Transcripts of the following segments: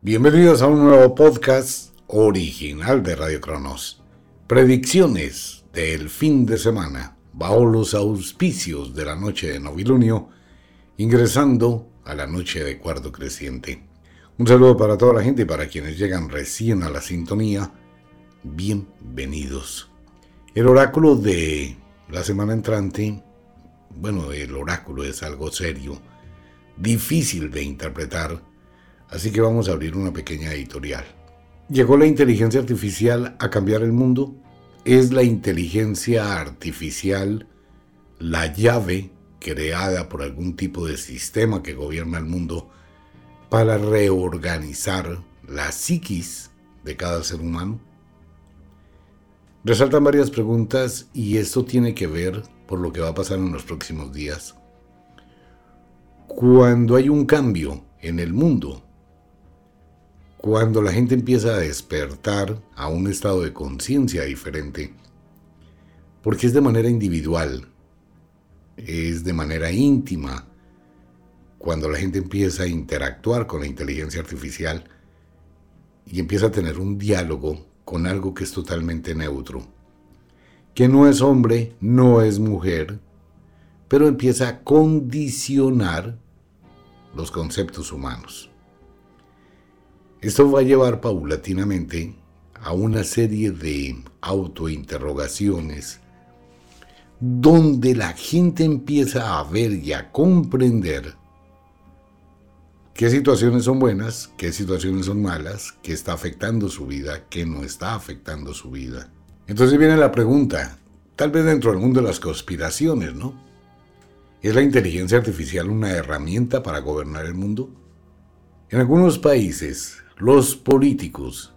Bienvenidos a un nuevo podcast original de Radio Cronos. Predicciones del fin de semana bajo los auspicios de la noche de novilunio, ingresando a la noche de cuarto creciente. Un saludo para toda la gente y para quienes llegan recién a la sintonía. Bienvenidos. El oráculo de la semana entrante, bueno, el oráculo es algo serio, difícil de interpretar Así que vamos a abrir una pequeña editorial. ¿Llegó la inteligencia artificial a cambiar el mundo? ¿Es la inteligencia artificial la llave creada por algún tipo de sistema que gobierna el mundo para reorganizar la psiquis de cada ser humano? Resaltan varias preguntas y esto tiene que ver por lo que va a pasar en los próximos días. Cuando hay un cambio en el mundo, cuando la gente empieza a despertar a un estado de conciencia diferente, porque es de manera individual, es de manera íntima, cuando la gente empieza a interactuar con la inteligencia artificial y empieza a tener un diálogo con algo que es totalmente neutro, que no es hombre, no es mujer, pero empieza a condicionar los conceptos humanos. Esto va a llevar paulatinamente a una serie de autointerrogaciones donde la gente empieza a ver y a comprender qué situaciones son buenas, qué situaciones son malas, qué está afectando su vida, qué no está afectando su vida. Entonces viene la pregunta, tal vez dentro del mundo de las conspiraciones, ¿no? ¿Es la inteligencia artificial una herramienta para gobernar el mundo? En algunos países, los políticos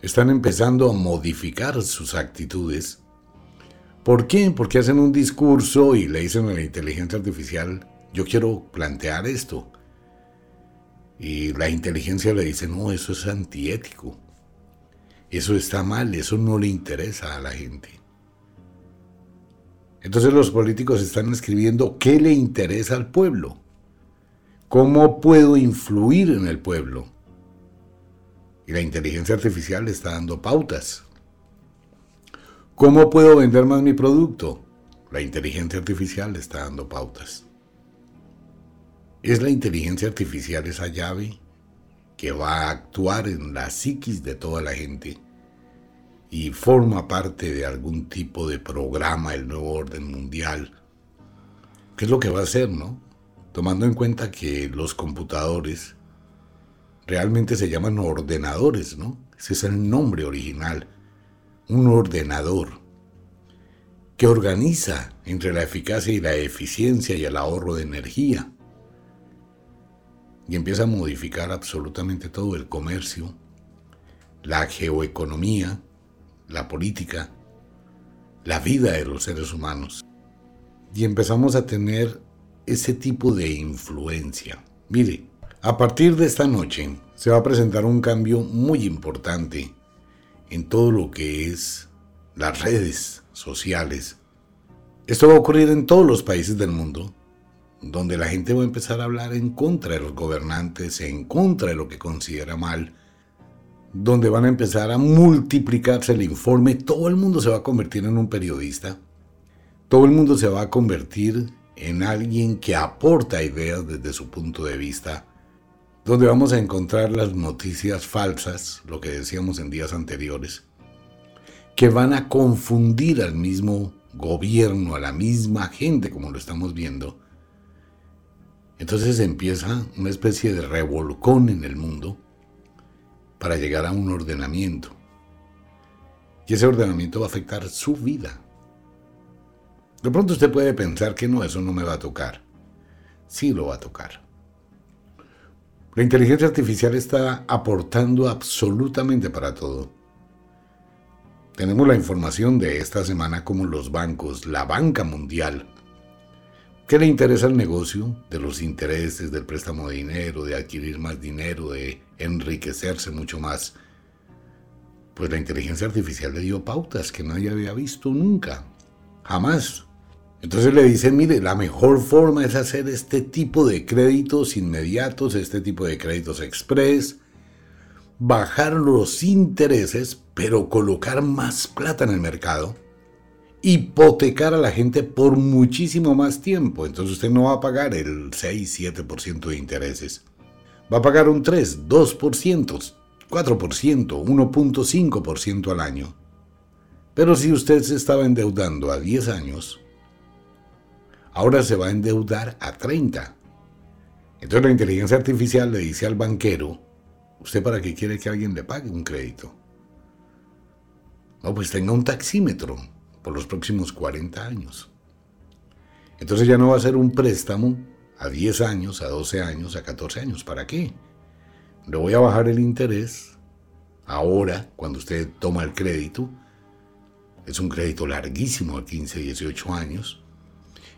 están empezando a modificar sus actitudes. ¿Por qué? Porque hacen un discurso y le dicen a la inteligencia artificial, yo quiero plantear esto. Y la inteligencia le dice, no, eso es antiético. Eso está mal, eso no le interesa a la gente. Entonces los políticos están escribiendo qué le interesa al pueblo. ¿Cómo puedo influir en el pueblo? Y la inteligencia artificial está dando pautas. ¿Cómo puedo vender más mi producto? La inteligencia artificial está dando pautas. ¿Es la inteligencia artificial esa llave que va a actuar en la psiquis de toda la gente y forma parte de algún tipo de programa, el nuevo orden mundial? ¿Qué es lo que va a hacer, no? Tomando en cuenta que los computadores realmente se llaman ordenadores, ¿no? Ese es el nombre original. Un ordenador que organiza entre la eficacia y la eficiencia y el ahorro de energía. Y empieza a modificar absolutamente todo el comercio, la geoeconomía, la política, la vida de los seres humanos. Y empezamos a tener ese tipo de influencia. Mire, a partir de esta noche se va a presentar un cambio muy importante en todo lo que es las redes sociales. Esto va a ocurrir en todos los países del mundo, donde la gente va a empezar a hablar en contra de los gobernantes, en contra de lo que considera mal, donde van a empezar a multiplicarse el informe, todo el mundo se va a convertir en un periodista, todo el mundo se va a convertir en alguien que aporta ideas desde su punto de vista donde vamos a encontrar las noticias falsas, lo que decíamos en días anteriores, que van a confundir al mismo gobierno, a la misma gente, como lo estamos viendo. Entonces empieza una especie de revolcón en el mundo para llegar a un ordenamiento. Y ese ordenamiento va a afectar su vida. De pronto usted puede pensar que no, eso no me va a tocar. Sí lo va a tocar. La inteligencia artificial está aportando absolutamente para todo. Tenemos la información de esta semana como los bancos, la banca mundial, ¿Qué le interesa al negocio? De los intereses, del préstamo de dinero, de adquirir más dinero, de enriquecerse mucho más. Pues la inteligencia artificial le dio pautas que nadie había visto nunca. Jamás. Entonces le dicen, mire, la mejor forma es hacer este tipo de créditos inmediatos, este tipo de créditos express, bajar los intereses, pero colocar más plata en el mercado, hipotecar a la gente por muchísimo más tiempo. Entonces usted no va a pagar el 6-7% de intereses. Va a pagar un 3, 2%, 4%, 1.5% al año. Pero si usted se estaba endeudando a 10 años, ahora se va a endeudar a 30. Entonces la inteligencia artificial le dice al banquero, ¿usted para qué quiere que alguien le pague un crédito? No, pues tenga un taxímetro por los próximos 40 años. Entonces ya no va a ser un préstamo a 10 años, a 12 años, a 14 años. ¿Para qué? Le voy a bajar el interés ahora, cuando usted toma el crédito. Es un crédito larguísimo, a 15, 18 años.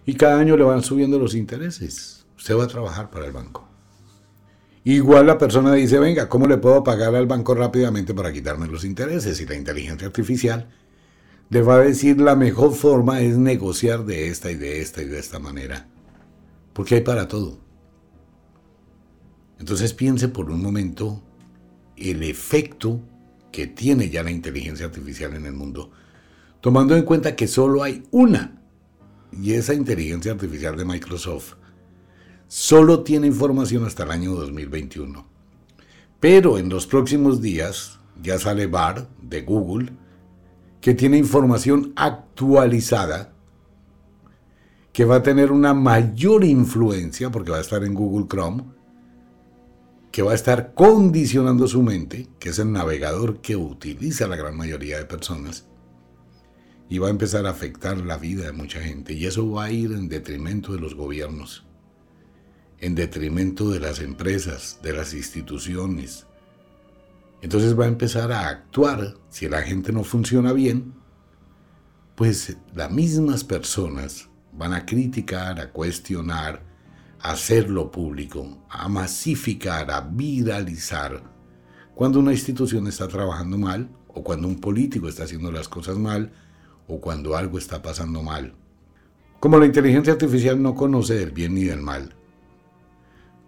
Y cada año le van subiendo los intereses. Usted va a trabajar para el banco. Igual la persona dice, venga, ¿cómo le puedo pagar al banco rápidamente para quitarme los intereses? Y la inteligencia artificial le va a decir la mejor forma es negociar de esta y de esta y de esta manera. Porque hay para todo. Entonces piense por un momento el efecto que tiene ya la inteligencia artificial en el mundo, tomando en cuenta que solo hay una, y esa inteligencia artificial de Microsoft solo tiene información hasta el año 2021. Pero en los próximos días ya sale BAR de Google, que tiene información actualizada, que va a tener una mayor influencia, porque va a estar en Google Chrome, que va a estar condicionando su mente, que es el navegador que utiliza la gran mayoría de personas, y va a empezar a afectar la vida de mucha gente. Y eso va a ir en detrimento de los gobiernos, en detrimento de las empresas, de las instituciones, entonces va a empezar a actuar, si la gente no funciona bien, pues las mismas personas van a criticar, a cuestionar, a hacerlo público, a masificar, a viralizar, cuando una institución está trabajando mal, o cuando un político está haciendo las cosas mal, o cuando algo está pasando mal. Como la inteligencia artificial no conoce del bien ni del mal,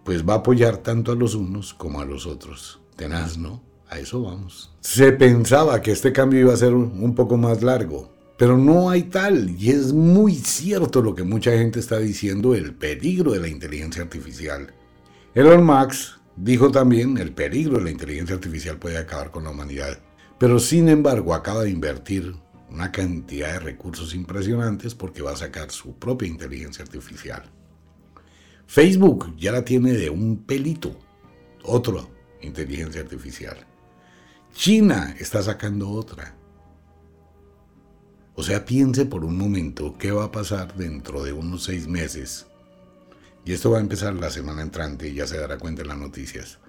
pues va a apoyar tanto a los unos como a los otros. Tenaz, ¿no? A eso vamos. Se pensaba que este cambio iba a ser un poco más largo, pero no hay tal, y es muy cierto lo que mucha gente está diciendo, el peligro de la inteligencia artificial. Elon Musk dijo también, el peligro de la inteligencia artificial puede acabar con la humanidad, pero sin embargo acaba de invertir una cantidad de recursos impresionantes porque va a sacar su propia inteligencia artificial. Facebook ya la tiene de un pelito, otra inteligencia artificial. China está sacando otra. O sea, piense por un momento qué va a pasar dentro de unos seis meses. Y esto va a empezar la semana entrante y ya se dará cuenta en las noticias.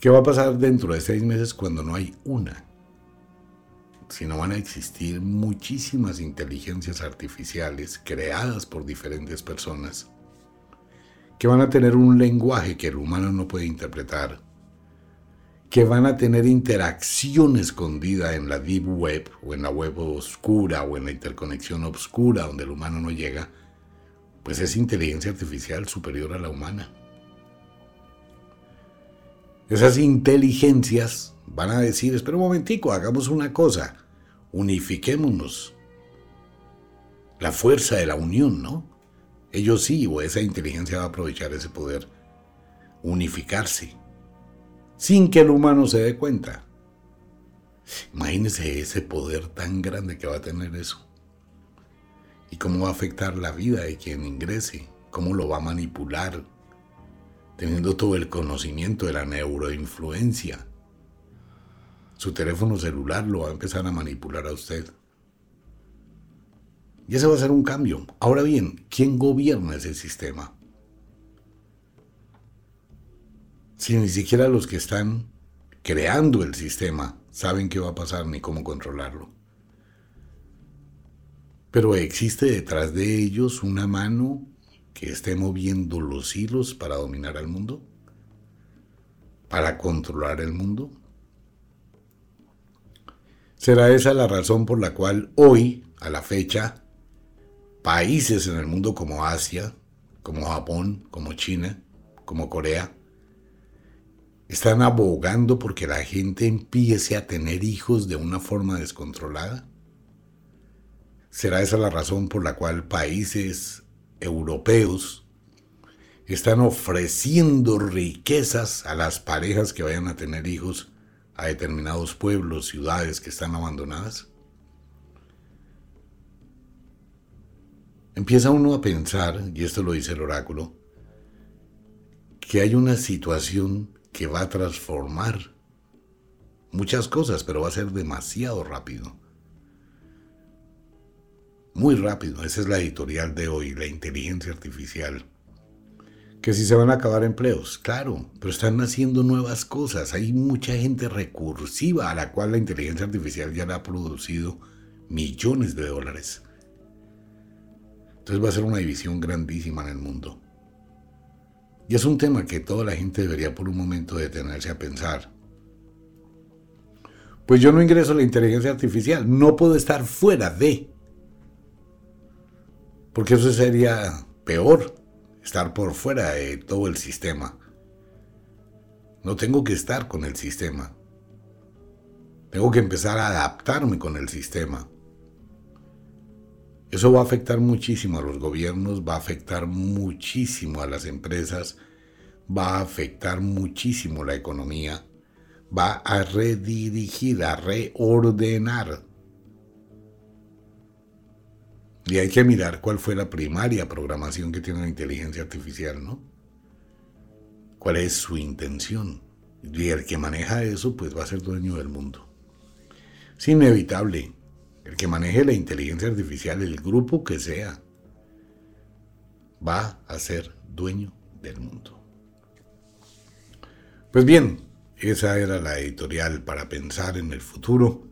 ¿Qué va a pasar dentro de seis meses cuando no hay una? Si no van a existir muchísimas inteligencias artificiales creadas por diferentes personas que van a tener un lenguaje que el humano no puede interpretar que van a tener interacción escondida en la deep web o en la web oscura o en la interconexión oscura donde el humano no llega, pues es inteligencia artificial superior a la humana. Esas inteligencias van a decir, espera un momentico, hagamos una cosa, unifiquémonos. La fuerza de la unión, ¿no? Ellos sí, o esa inteligencia va a aprovechar ese poder, unificarse sin que el humano se dé cuenta. Imagínese ese poder tan grande que va a tener eso. Y cómo va a afectar la vida de quien ingrese, cómo lo va a manipular, teniendo todo el conocimiento de la neuroinfluencia. Su teléfono celular lo va a empezar a manipular a usted. Y ese va a ser un cambio. Ahora bien, ¿quién gobierna ese sistema? si ni siquiera los que están creando el sistema saben qué va a pasar ni cómo controlarlo. Pero existe detrás de ellos una mano que esté moviendo los hilos para dominar al mundo, para controlar el mundo. ¿Será esa la razón por la cual hoy, a la fecha, países en el mundo como Asia, como Japón, como China, como Corea, ¿Están abogando porque la gente empiece a tener hijos de una forma descontrolada? ¿Será esa la razón por la cual países europeos están ofreciendo riquezas a las parejas que vayan a tener hijos a determinados pueblos, ciudades que están abandonadas? Empieza uno a pensar, y esto lo dice el oráculo, que hay una situación que va a transformar muchas cosas, pero va a ser demasiado rápido. Muy rápido, esa es la editorial de hoy, la inteligencia artificial. Que si se van a acabar empleos, claro, pero están haciendo nuevas cosas. Hay mucha gente recursiva a la cual la inteligencia artificial ya le ha producido millones de dólares. Entonces va a ser una división grandísima en el mundo. Y es un tema que toda la gente debería por un momento detenerse a pensar. Pues yo no ingreso a la inteligencia artificial, no puedo estar fuera de. Porque eso sería peor, estar por fuera de todo el sistema. No tengo que estar con el sistema. Tengo que empezar a adaptarme con el sistema. Eso va a afectar muchísimo a los gobiernos, va a afectar muchísimo a las empresas, va a afectar muchísimo la economía, va a redirigir, a reordenar. Y hay que mirar cuál fue la primaria programación que tiene la inteligencia artificial, ¿no? ¿Cuál es su intención? Y el que maneja eso, pues va a ser dueño del mundo. Es inevitable el que maneje la inteligencia artificial, el grupo que sea, va a ser dueño del mundo. Pues bien, esa era la editorial para pensar en el futuro.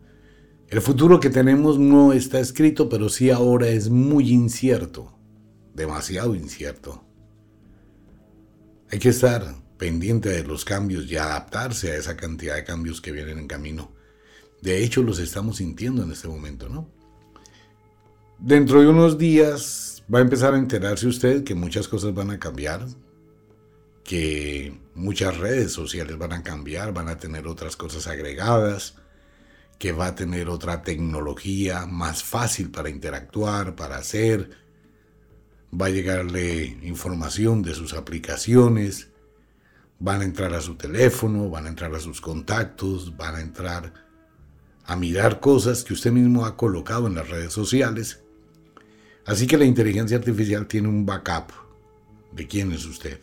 El futuro que tenemos no está escrito, pero sí ahora es muy incierto, demasiado incierto. Hay que estar pendiente de los cambios y adaptarse a esa cantidad de cambios que vienen en camino. De hecho, los estamos sintiendo en este momento, ¿no? Dentro de unos días va a empezar a enterarse usted que muchas cosas van a cambiar, que muchas redes sociales van a cambiar, van a tener otras cosas agregadas, que va a tener otra tecnología más fácil para interactuar, para hacer, va a llegarle información de sus aplicaciones, van a entrar a su teléfono, van a entrar a sus contactos, van a entrar a mirar cosas que usted mismo ha colocado en las redes sociales. Así que la inteligencia artificial tiene un backup de quién es usted,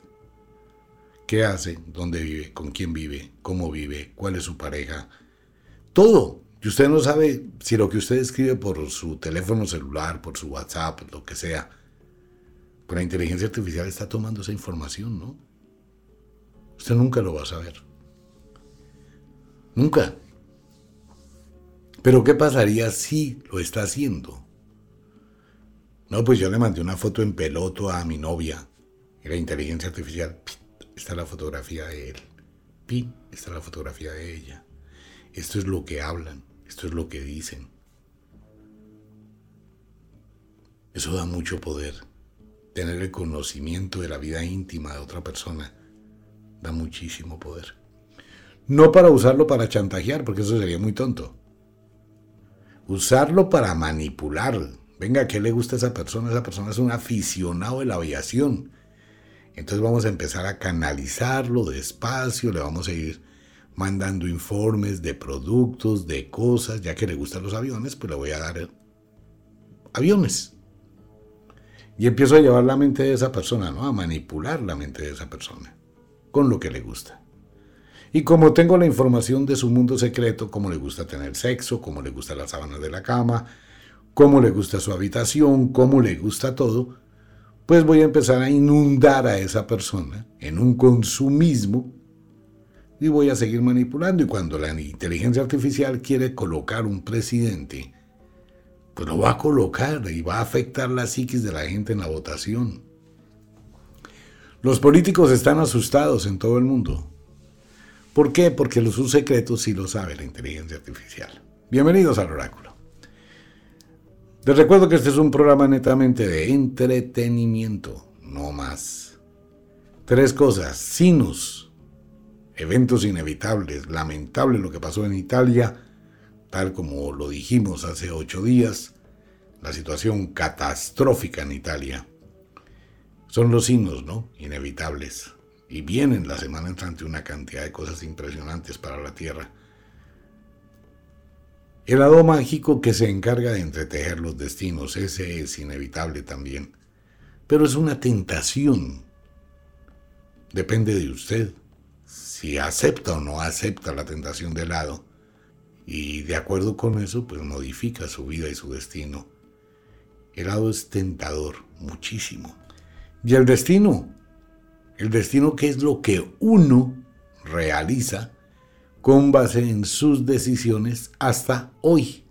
qué hace, dónde vive, con quién vive, cómo vive, cuál es su pareja. Todo. Y usted no sabe si lo que usted escribe por su teléfono celular, por su WhatsApp, lo que sea. Pues la inteligencia artificial está tomando esa información, ¿no? Usted nunca lo va a saber. Nunca. Pero ¿qué pasaría si lo está haciendo? No, pues yo le mandé una foto en peloto a mi novia. Y la inteligencia artificial, está la fotografía de él. Pin, está la fotografía de ella. Esto es lo que hablan, esto es lo que dicen. Eso da mucho poder. Tener el conocimiento de la vida íntima de otra persona da muchísimo poder. No para usarlo para chantajear, porque eso sería muy tonto usarlo para manipular. Venga, ¿qué le gusta a esa persona? Esa persona es un aficionado de la aviación. Entonces vamos a empezar a canalizarlo despacio, le vamos a ir mandando informes de productos, de cosas, ya que le gustan los aviones, pues le voy a dar aviones. Y empiezo a llevar la mente de esa persona, ¿no? A manipular la mente de esa persona con lo que le gusta. Y como tengo la información de su mundo secreto, cómo le gusta tener sexo, cómo le gusta las sábanas de la cama, cómo le gusta su habitación, cómo le gusta todo, pues voy a empezar a inundar a esa persona en un consumismo y voy a seguir manipulando. Y cuando la inteligencia artificial quiere colocar un presidente, pues lo va a colocar y va a afectar la psiquis de la gente en la votación. Los políticos están asustados en todo el mundo. ¿Por qué? Porque sus secretos sí lo sabe la inteligencia artificial. Bienvenidos al oráculo. Les recuerdo que este es un programa netamente de entretenimiento, no más. Tres cosas. Sinus eventos inevitables, lamentable lo que pasó en Italia, tal como lo dijimos hace ocho días, la situación catastrófica en Italia. Son los signos, ¿no? Inevitables. Y vienen la semana entrante una cantidad de cosas impresionantes para la Tierra. El lado mágico que se encarga de entretejer los destinos, ese es inevitable también. Pero es una tentación. Depende de usted si acepta o no acepta la tentación de lado. Y de acuerdo con eso, pues modifica su vida y su destino. El lado es tentador, muchísimo. Y el destino, el destino que es lo que uno realiza con base en sus decisiones hasta hoy.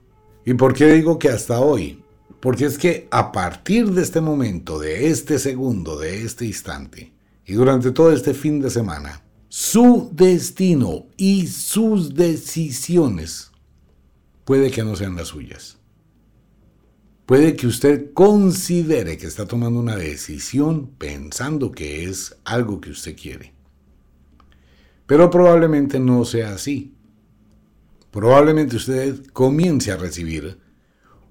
¿Y por qué digo que hasta hoy? Porque es que a partir de este momento, de este segundo, de este instante, y durante todo este fin de semana, su destino y sus decisiones puede que no sean las suyas. Puede que usted considere que está tomando una decisión pensando que es algo que usted quiere. Pero probablemente no sea así. Probablemente usted comience a recibir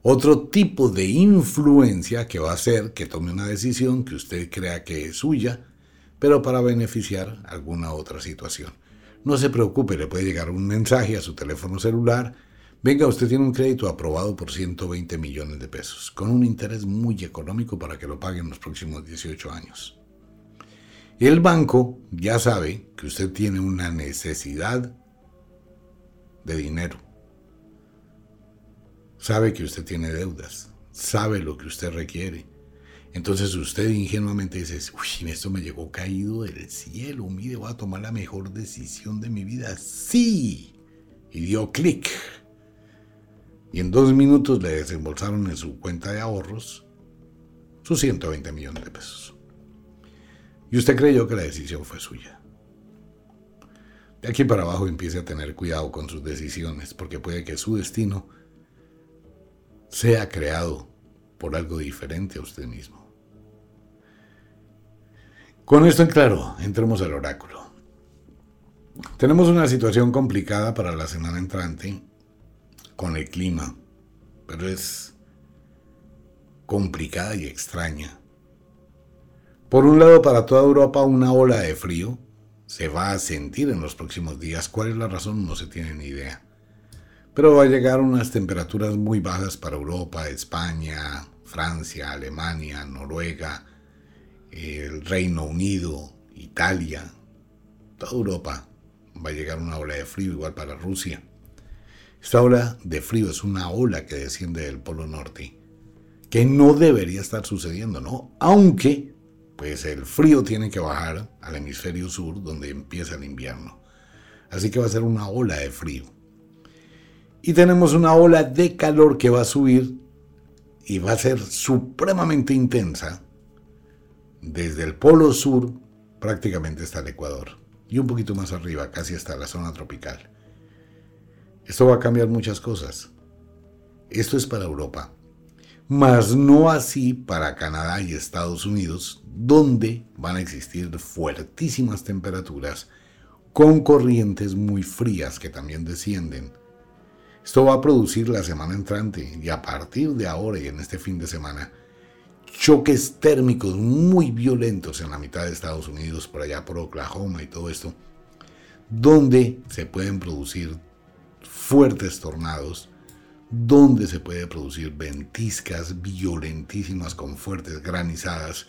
otro tipo de influencia que va a hacer que tome una decisión que usted crea que es suya, pero para beneficiar alguna otra situación. No se preocupe, le puede llegar un mensaje a su teléfono celular Venga, usted tiene un crédito aprobado por 120 millones de pesos, con un interés muy económico para que lo pague en los próximos 18 años. El banco ya sabe que usted tiene una necesidad de dinero. Sabe que usted tiene deudas, sabe lo que usted requiere. Entonces usted ingenuamente dice, uy, esto me llegó caído del cielo, mire, voy a tomar la mejor decisión de mi vida. Sí. Y dio clic y en dos minutos le desembolsaron en su cuenta de ahorros sus 120 millones de pesos. Y usted creyó que la decisión fue suya. De aquí para abajo empiece a tener cuidado con sus decisiones, porque puede que su destino sea creado por algo diferente a usted mismo. Con esto en claro, entremos al oráculo. Tenemos una situación complicada para la semana entrante con el clima, pero es complicada y extraña. Por un lado, para toda Europa una ola de frío se va a sentir en los próximos días. ¿Cuál es la razón? No se tiene ni idea. Pero va a llegar unas temperaturas muy bajas para Europa, España, Francia, Alemania, Noruega, el Reino Unido, Italia, toda Europa. Va a llegar una ola de frío igual para Rusia. Esta ola de frío es una ola que desciende del Polo Norte, que no debería estar sucediendo, ¿no? Aunque, pues el frío tiene que bajar al hemisferio sur, donde empieza el invierno. Así que va a ser una ola de frío. Y tenemos una ola de calor que va a subir y va a ser supremamente intensa desde el Polo Sur prácticamente hasta el Ecuador y un poquito más arriba, casi hasta la zona tropical. Esto va a cambiar muchas cosas. Esto es para Europa, mas no así para Canadá y Estados Unidos, donde van a existir fuertísimas temperaturas con corrientes muy frías que también descienden. Esto va a producir la semana entrante y a partir de ahora y en este fin de semana choques térmicos muy violentos en la mitad de Estados Unidos, por allá por Oklahoma y todo esto, donde se pueden producir fuertes tornados, donde se puede producir ventiscas violentísimas con fuertes granizadas,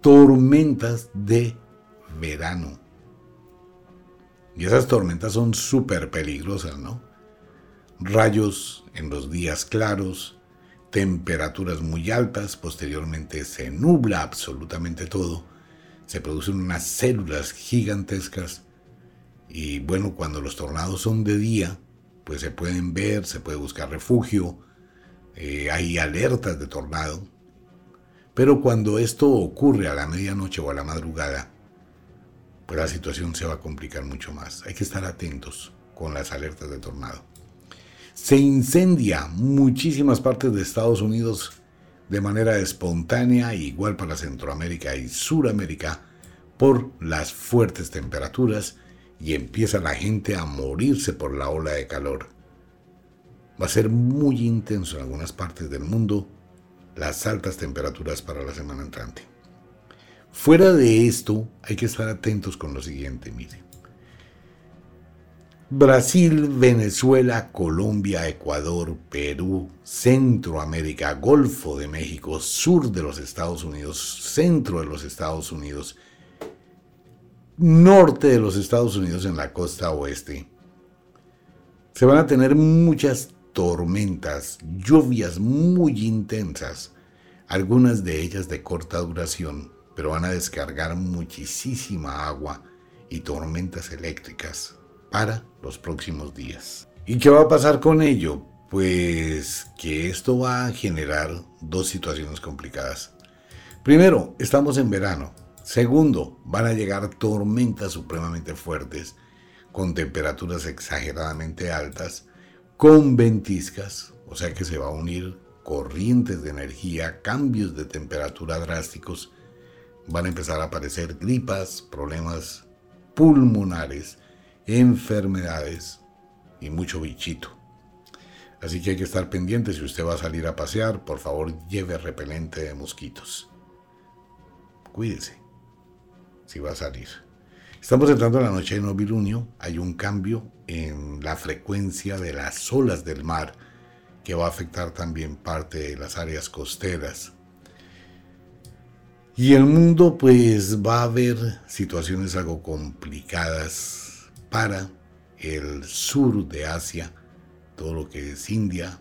tormentas de verano. Y esas tormentas son súper peligrosas, ¿no? Rayos en los días claros, temperaturas muy altas, posteriormente se nubla absolutamente todo, se producen unas células gigantescas y bueno, cuando los tornados son de día, pues se pueden ver, se puede buscar refugio, eh, hay alertas de tornado. Pero cuando esto ocurre a la medianoche o a la madrugada, pues la situación se va a complicar mucho más. Hay que estar atentos con las alertas de tornado. Se incendia muchísimas partes de Estados Unidos de manera espontánea, igual para Centroamérica y Suramérica, por las fuertes temperaturas y empieza la gente a morirse por la ola de calor. Va a ser muy intenso en algunas partes del mundo las altas temperaturas para la semana entrante. Fuera de esto, hay que estar atentos con lo siguiente, mire. Brasil, Venezuela, Colombia, Ecuador, Perú, Centroamérica, Golfo de México, sur de los Estados Unidos, centro de los Estados Unidos, norte de los Estados Unidos en la costa oeste. Se van a tener muchas tormentas, lluvias muy intensas, algunas de ellas de corta duración, pero van a descargar muchísima agua y tormentas eléctricas para los próximos días. ¿Y qué va a pasar con ello? Pues que esto va a generar dos situaciones complicadas. Primero, estamos en verano. Segundo, van a llegar tormentas supremamente fuertes con temperaturas exageradamente altas, con ventiscas, o sea que se va a unir corrientes de energía, cambios de temperatura drásticos, van a empezar a aparecer gripas, problemas pulmonares, enfermedades y mucho bichito. Así que hay que estar pendiente si usted va a salir a pasear, por favor lleve repelente de mosquitos. Cuídese si va a salir. Estamos entrando a la noche de novilunio, hay un cambio en la frecuencia de las olas del mar que va a afectar también parte de las áreas costeras. Y el mundo pues va a haber situaciones algo complicadas para el sur de Asia, todo lo que es India,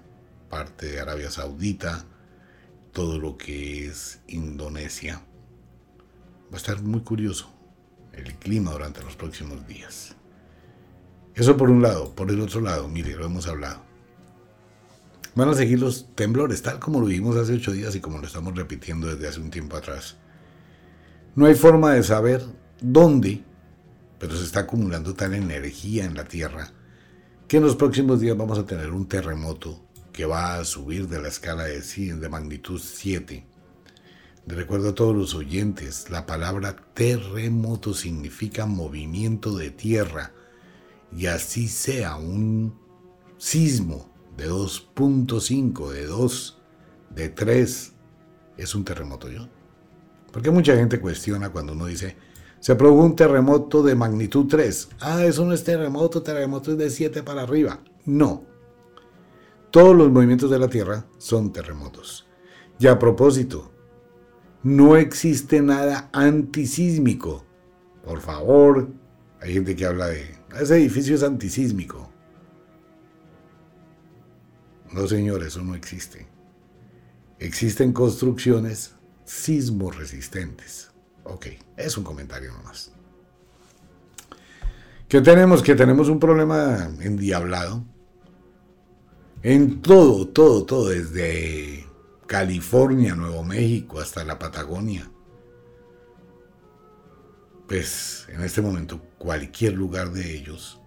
parte de Arabia Saudita, todo lo que es Indonesia. Va a estar muy curioso el clima durante los próximos días. Eso por un lado. Por el otro lado, mire, lo hemos hablado. Van a seguir los temblores, tal como lo vimos hace ocho días y como lo estamos repitiendo desde hace un tiempo atrás. No hay forma de saber dónde pero se está acumulando tal energía en la Tierra que en los próximos días vamos a tener un terremoto que va a subir de la escala de, de magnitud 7. Le recuerdo a todos los oyentes, la palabra terremoto significa movimiento de tierra y así sea un sismo de 2.5, de 2, de 3, es un terremoto yo. Porque mucha gente cuestiona cuando uno dice, se produjo un terremoto de magnitud 3. Ah, eso no es terremoto, terremoto es de 7 para arriba. No. Todos los movimientos de la Tierra son terremotos. Y a propósito, no existe nada antisísmico. Por favor, hay gente que habla de, ese edificio es antisísmico. No, señor, eso no existe. Existen construcciones sismo resistentes. Ok, es un comentario nomás. ¿Qué tenemos? Que tenemos un problema endiablado. En todo, todo, todo, desde California, Nuevo México, hasta la Patagonia. Pues en este momento cualquier lugar de ellos,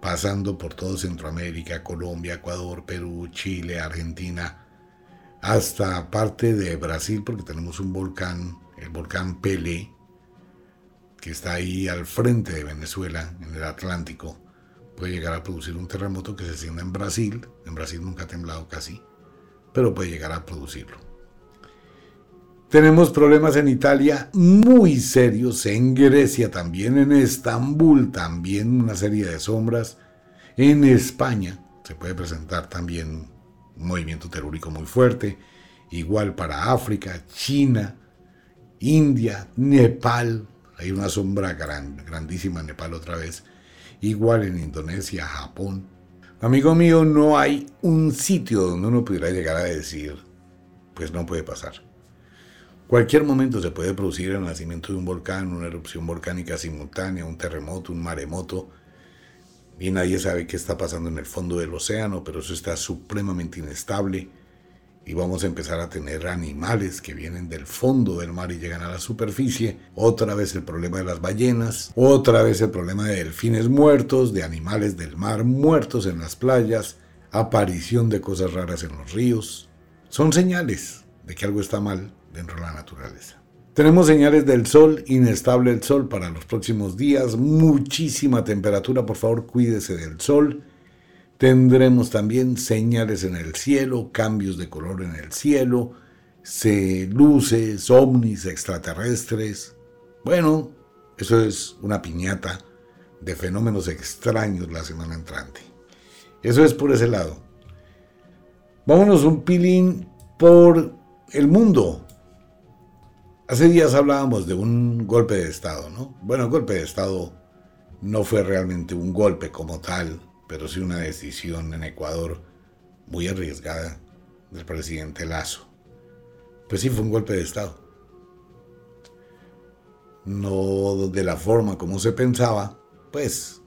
pasando por todo Centroamérica, Colombia, Ecuador, Perú, Chile, Argentina, hasta parte de Brasil, porque tenemos un volcán el volcán Pelé, que está ahí al frente de Venezuela, en el Atlántico, puede llegar a producir un terremoto que se sienta en Brasil. En Brasil nunca ha temblado casi, pero puede llegar a producirlo. Tenemos problemas en Italia muy serios, en Grecia también, en Estambul también una serie de sombras. En España se puede presentar también un movimiento telúrico muy fuerte, igual para África, China, India, Nepal, hay una sombra grandísima en Nepal otra vez, igual en Indonesia, Japón. Amigo mío, no hay un sitio donde uno pudiera llegar a decir, pues no puede pasar. Cualquier momento se puede producir el nacimiento de un volcán, una erupción volcánica simultánea, un terremoto, un maremoto, y nadie sabe qué está pasando en el fondo del océano, pero eso está supremamente inestable y vamos a empezar a tener animales que vienen del fondo del mar y llegan a la superficie. Otra vez el problema de las ballenas, otra vez el problema de delfines muertos, de animales del mar muertos en las playas, aparición de cosas raras en los ríos. Son señales de que algo está mal dentro de la naturaleza. Tenemos señales del sol, inestable el sol para los próximos días, muchísima temperatura, por favor cuídese del sol. Tendremos también señales en el cielo, cambios de color en el cielo, luces, ovnis extraterrestres. Bueno, eso es una piñata de fenómenos extraños la semana entrante. Eso es por ese lado. Vámonos un pilín por el mundo. Hace días hablábamos de un golpe de Estado, ¿no? Bueno, el golpe de Estado no fue realmente un golpe como tal, pero sí una decisión en Ecuador muy arriesgada del presidente Lazo. Pues sí fue un golpe de Estado. No de la forma como se pensaba, pues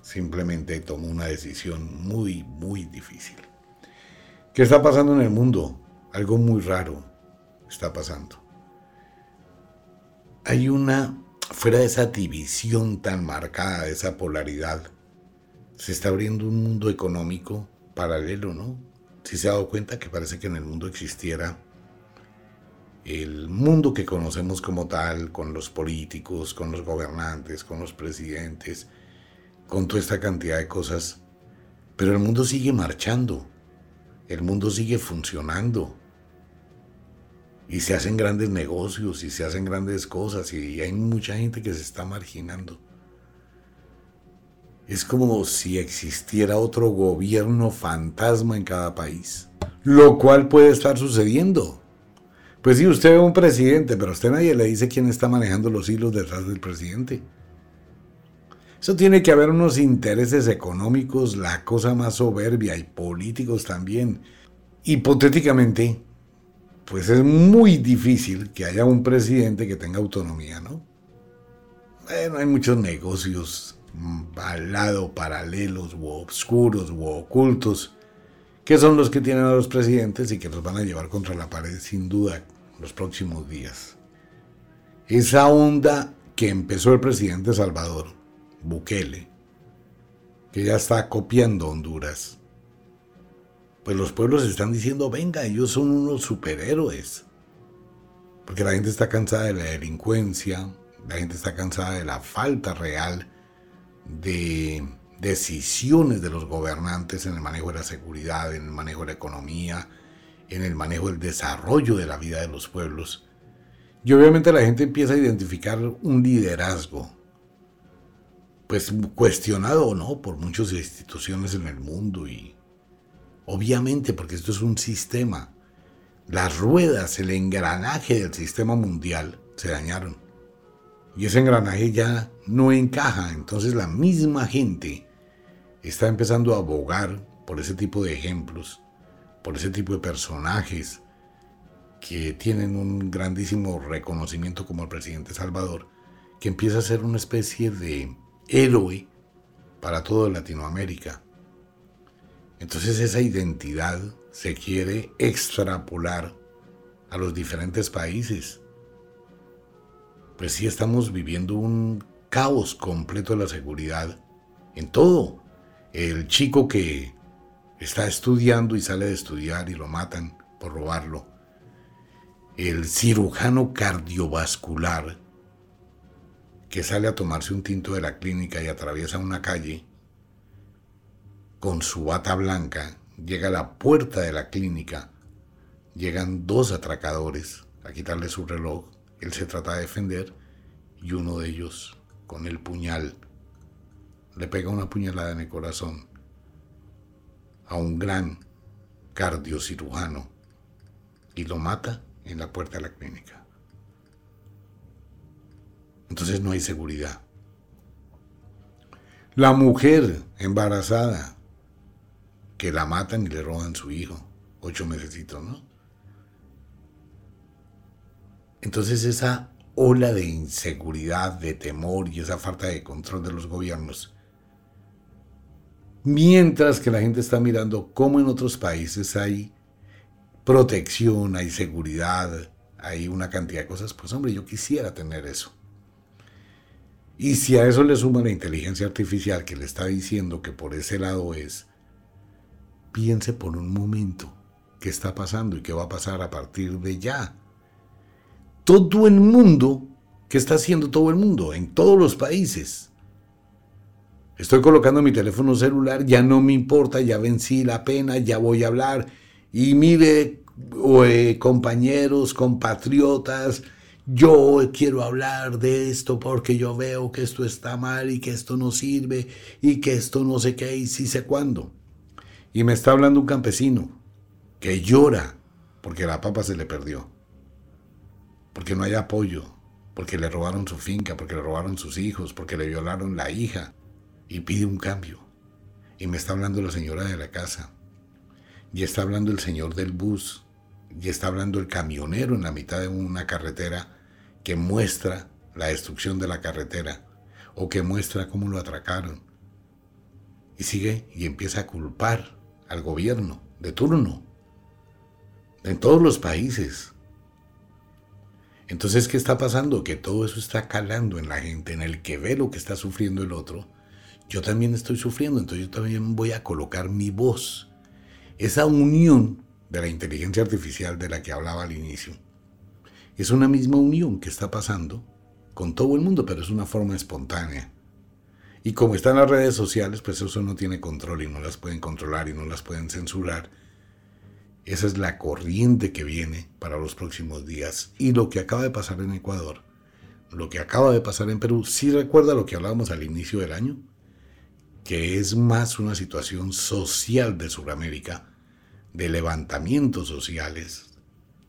simplemente tomó una decisión muy, muy difícil. ¿Qué está pasando en el mundo? Algo muy raro está pasando hay una, fuera de esa división tan marcada, de esa polaridad, se está abriendo un mundo económico paralelo, ¿no? Si se ha dado cuenta que parece que en el mundo existiera el mundo que conocemos como tal, con los políticos, con los gobernantes, con los presidentes, con toda esta cantidad de cosas, pero el mundo sigue marchando, el mundo sigue funcionando, y se hacen grandes negocios y se hacen grandes cosas y hay mucha gente que se está marginando. Es como si existiera otro gobierno fantasma en cada país, lo cual puede estar sucediendo. Pues sí, usted ve un presidente, pero a usted nadie le dice quién está manejando los hilos detrás del presidente. Eso tiene que haber unos intereses económicos, la cosa más soberbia, y políticos también. Hipotéticamente, pues es muy difícil que haya un presidente que tenga autonomía, ¿no? Bueno, hay muchos negocios al lado, paralelos, u obscuros, u ocultos, que son los que tienen a los presidentes y que los van a llevar contra la pared sin duda los próximos días. Esa onda que empezó el presidente Salvador, Bukele, que ya está copiando Honduras, pues los pueblos están diciendo, venga, ellos son unos superhéroes. Porque la gente está cansada de la delincuencia, la gente está cansada de la falta real de decisiones de los gobernantes en el manejo de la seguridad, en el manejo de la economía, en el manejo del desarrollo de la vida de los pueblos. Y obviamente la gente empieza a identificar un liderazgo, pues cuestionado o no por muchas instituciones en el mundo y Obviamente, porque esto es un sistema. Las ruedas, el engranaje del sistema mundial se dañaron. Y ese engranaje ya no encaja. Entonces la misma gente está empezando a abogar por ese tipo de ejemplos, por ese tipo de personajes que tienen un grandísimo reconocimiento como el presidente Salvador, que empieza a ser una especie de héroe para toda Latinoamérica. Entonces esa identidad se quiere extrapolar a los diferentes países. Pues sí estamos viviendo un caos completo de la seguridad en todo. El chico que está estudiando y sale de estudiar y lo matan por robarlo. El cirujano cardiovascular que sale a tomarse un tinto de la clínica y atraviesa una calle con su bata blanca, llega a la puerta de la clínica. Llegan dos atracadores a quitarle su reloj. Él se trata de defender y uno de ellos, con el puñal, le pega una puñalada en el corazón a un gran cardiocirujano y lo mata en la puerta de la clínica. Entonces no hay seguridad. La mujer embarazada que la matan y le roban su hijo, ocho mesecitos, ¿no? Entonces esa ola de inseguridad, de temor y esa falta de control de los gobiernos, mientras que la gente está mirando cómo en otros países hay protección, hay seguridad, hay una cantidad de cosas, pues hombre, yo quisiera tener eso. Y si a eso le suma la inteligencia artificial que le está diciendo que por ese lado es, piense por un momento qué está pasando y qué va a pasar a partir de ya. Todo el mundo, ¿qué está haciendo todo el mundo? En todos los países. Estoy colocando mi teléfono celular, ya no me importa, ya vencí la pena, ya voy a hablar. Y mire, eh, compañeros, compatriotas, yo quiero hablar de esto porque yo veo que esto está mal y que esto no sirve y que esto no sé qué y sí sé cuándo. Y me está hablando un campesino que llora porque la papa se le perdió, porque no hay apoyo, porque le robaron su finca, porque le robaron sus hijos, porque le violaron la hija y pide un cambio. Y me está hablando la señora de la casa, y está hablando el señor del bus, y está hablando el camionero en la mitad de una carretera que muestra la destrucción de la carretera o que muestra cómo lo atracaron. Y sigue y empieza a culpar al gobierno de turno en todos los países. Entonces, ¿qué está pasando? Que todo eso está calando en la gente, en el que ve lo que está sufriendo el otro. Yo también estoy sufriendo, entonces yo también voy a colocar mi voz. Esa unión de la inteligencia artificial de la que hablaba al inicio. Es una misma unión que está pasando con todo el mundo, pero es una forma espontánea. Y como están las redes sociales, pues eso no tiene control y no las pueden controlar y no las pueden censurar. Esa es la corriente que viene para los próximos días. Y lo que acaba de pasar en Ecuador, lo que acaba de pasar en Perú, ¿sí recuerda lo que hablábamos al inicio del año? Que es más una situación social de Sudamérica de levantamientos sociales,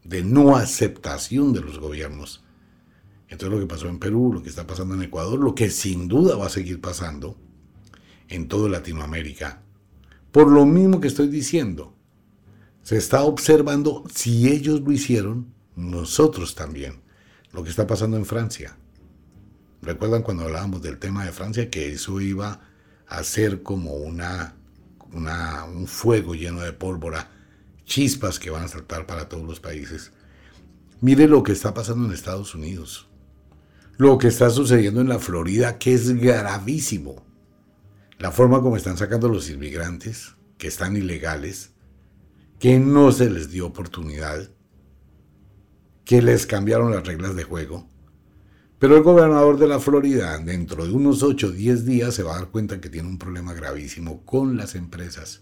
de no aceptación de los gobiernos. Entonces lo que pasó en Perú, lo que está pasando en Ecuador, lo que sin duda va a seguir pasando en toda Latinoamérica. Por lo mismo que estoy diciendo, se está observando si ellos lo hicieron, nosotros también. Lo que está pasando en Francia. ¿Recuerdan cuando hablábamos del tema de Francia que eso iba a ser como una un fuego lleno de pólvora, chispas que van a saltar para todos los países. Mire lo que está pasando en Estados Unidos, lo que está sucediendo en la Florida, que es gravísimo. La forma como están sacando los inmigrantes, que están ilegales, que no se les dio oportunidad, que les cambiaron las reglas de juego, pero el gobernador de la Florida, dentro de unos 8 o 10 días, se va a dar cuenta que tiene un problema gravísimo con las empresas.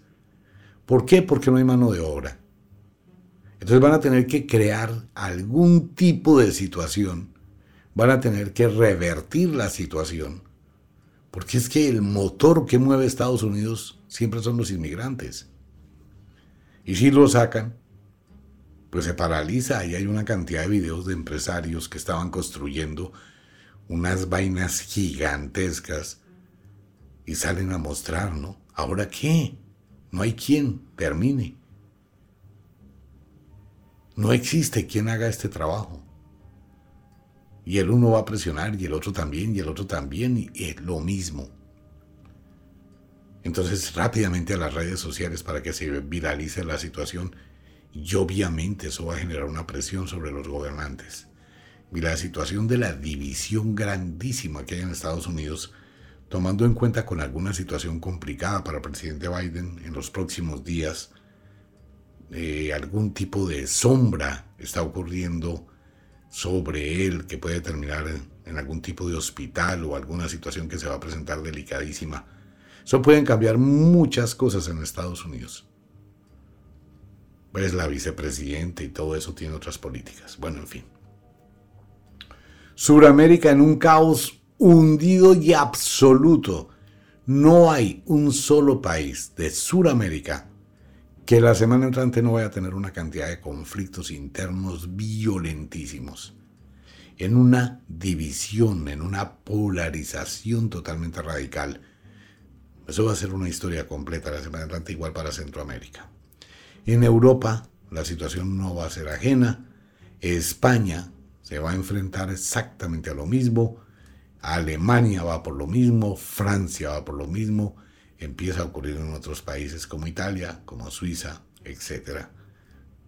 ¿Por qué? Porque no hay mano de obra. Entonces van a tener que crear algún tipo de situación, van a tener que revertir la situación, porque es que el motor que mueve Estados Unidos siempre son los inmigrantes. Y si lo sacan, pues se paraliza y hay una cantidad de videos de empresarios que estaban construyendo unas vainas gigantescas y salen a mostrar, ¿no? ¿Ahora qué? No hay quien termine. No existe quien haga este trabajo. Y el uno va a presionar y el otro también y el otro también y es lo mismo. Entonces rápidamente a las redes sociales para que se viralice la situación y obviamente eso va a generar una presión sobre los gobernantes y la situación de la división grandísima que hay en Estados Unidos, tomando en cuenta con alguna situación complicada para el presidente Biden en los próximos días, eh, algún tipo de sombra está ocurriendo sobre él que puede terminar en, en algún tipo de hospital o alguna situación que se va a presentar delicadísima. Eso pueden cambiar muchas cosas en Estados Unidos. Pues la vicepresidenta y todo eso tiene otras políticas. Bueno, en fin. Suramérica en un caos hundido y absoluto. No hay un solo país de Suramérica que la semana entrante no vaya a tener una cantidad de conflictos internos violentísimos. En una división, en una polarización totalmente radical. Eso va a ser una historia completa la semana entrante, igual para Centroamérica. En Europa la situación no va a ser ajena. España se va a enfrentar exactamente a lo mismo. Alemania va por lo mismo, Francia va por lo mismo, empieza a ocurrir en otros países como Italia, como Suiza, etc.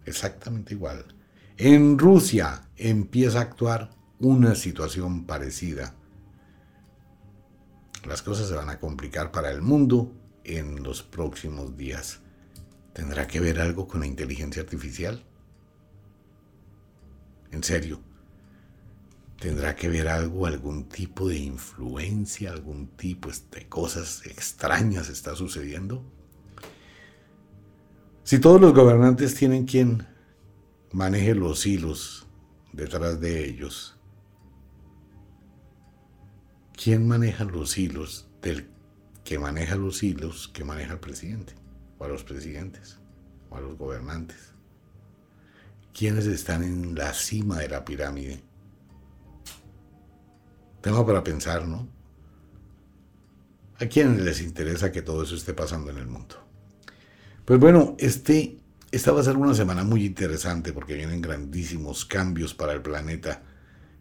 Exactamente igual. En Rusia empieza a actuar una situación parecida. Las cosas se van a complicar para el mundo en los próximos días. ¿Tendrá que ver algo con la inteligencia artificial? En serio, ¿Tendrá que ver algo, algún tipo de influencia, algún tipo de cosas extrañas está sucediendo? Si todos los gobernantes tienen quien maneje los hilos detrás de ellos, ¿quién maneja los hilos del que maneja los hilos que maneja el presidente? O a los presidentes, o a los gobernantes. ¿Quiénes están en la cima de la pirámide? Tema para pensar, ¿no? ¿A quiénes les interesa que todo eso esté pasando en el mundo? Pues bueno, este, esta va a ser una semana muy interesante porque vienen grandísimos cambios para el planeta,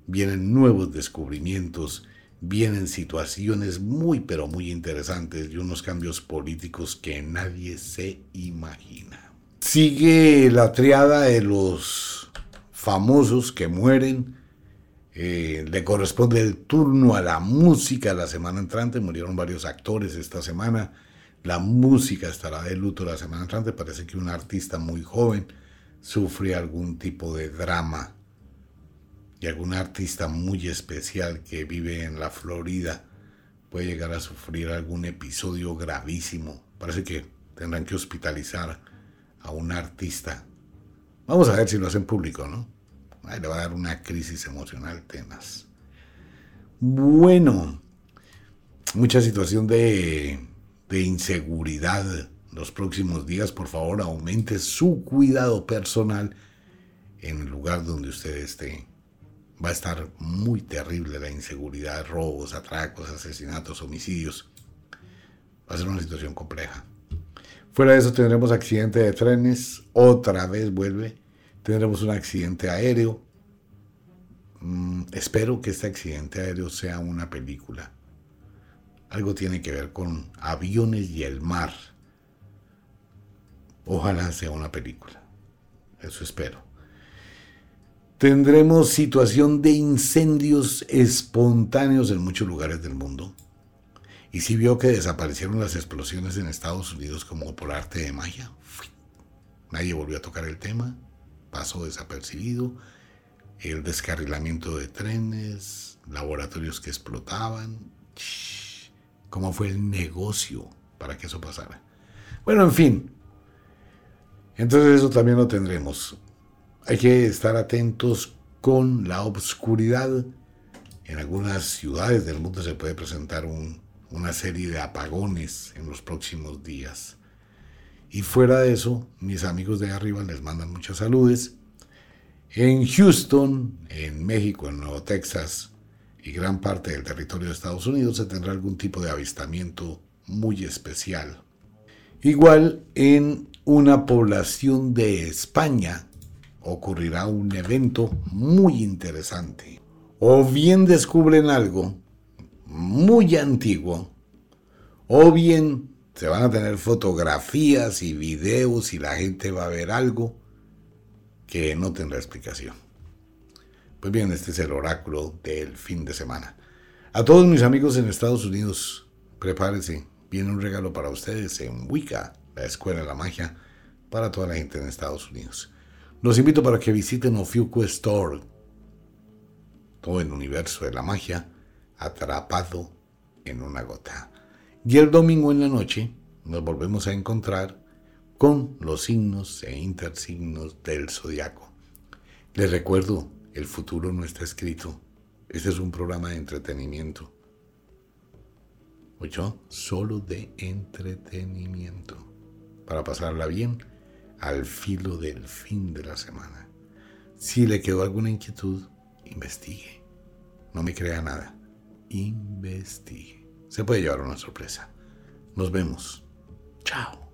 vienen nuevos descubrimientos, vienen situaciones muy pero muy interesantes y unos cambios políticos que nadie se imagina. Sigue la triada de los famosos que mueren. Eh, le corresponde el turno a la música la semana entrante. Murieron varios actores esta semana. La música estará de luto la semana entrante. Parece que un artista muy joven sufre algún tipo de drama y algún artista muy especial que vive en la Florida puede llegar a sufrir algún episodio gravísimo. Parece que tendrán que hospitalizar a un artista. Vamos a ver si lo hacen público, ¿no? Ahí le va a dar una crisis emocional tenaz. Bueno, mucha situación de, de inseguridad los próximos días. Por favor, aumente su cuidado personal en el lugar donde usted esté va a estar muy terrible la inseguridad, robos, atracos, asesinatos, homicidios. Va a ser una situación compleja. Fuera de eso tendremos accidente de trenes, otra vez vuelve. Tendremos un accidente aéreo. Mm, espero que este accidente aéreo sea una película. Algo tiene que ver con aviones y el mar. Ojalá sea una película. Eso espero tendremos situación de incendios espontáneos en muchos lugares del mundo. Y si vio que desaparecieron las explosiones en Estados Unidos como por arte de magia, nadie volvió a tocar el tema, pasó desapercibido, el descarrilamiento de trenes, laboratorios que explotaban, cómo fue el negocio para que eso pasara. Bueno, en fin. Entonces eso también lo tendremos. Hay que estar atentos con la obscuridad. En algunas ciudades del mundo se puede presentar una serie de apagones en los próximos días. Y fuera de eso, mis amigos de arriba les mandan muchas saludes. En Houston, en México, en Nuevo Texas y gran parte del territorio de Estados Unidos se tendrá algún tipo de avistamiento muy especial. Igual en una población de España ocurrirá un evento muy interesante. O bien descubren algo muy antiguo, o bien se van a tener fotografías y videos y la gente va a ver algo que no tendrá explicación. Pues bien, este es el oráculo del fin de semana. A todos mis amigos en Estados Unidos, prepárense, viene un regalo para ustedes en Wicca, la Escuela de la Magia, para toda la gente en Estados Unidos. Los invito para que visiten Ofiuco Store, todo el universo de la magia, atrapado en una gota. Y el domingo en la noche nos volvemos a encontrar con los signos e intersignos del zodiaco. Les recuerdo, el futuro no está escrito. Este es un programa de entretenimiento. ¿Ocho? Solo de entretenimiento. Para pasarla bien al filo del fin de la semana. Si le quedó alguna inquietud, investigue. No me crea nada. Investigue. Se puede llevar una sorpresa. Nos vemos. Chao.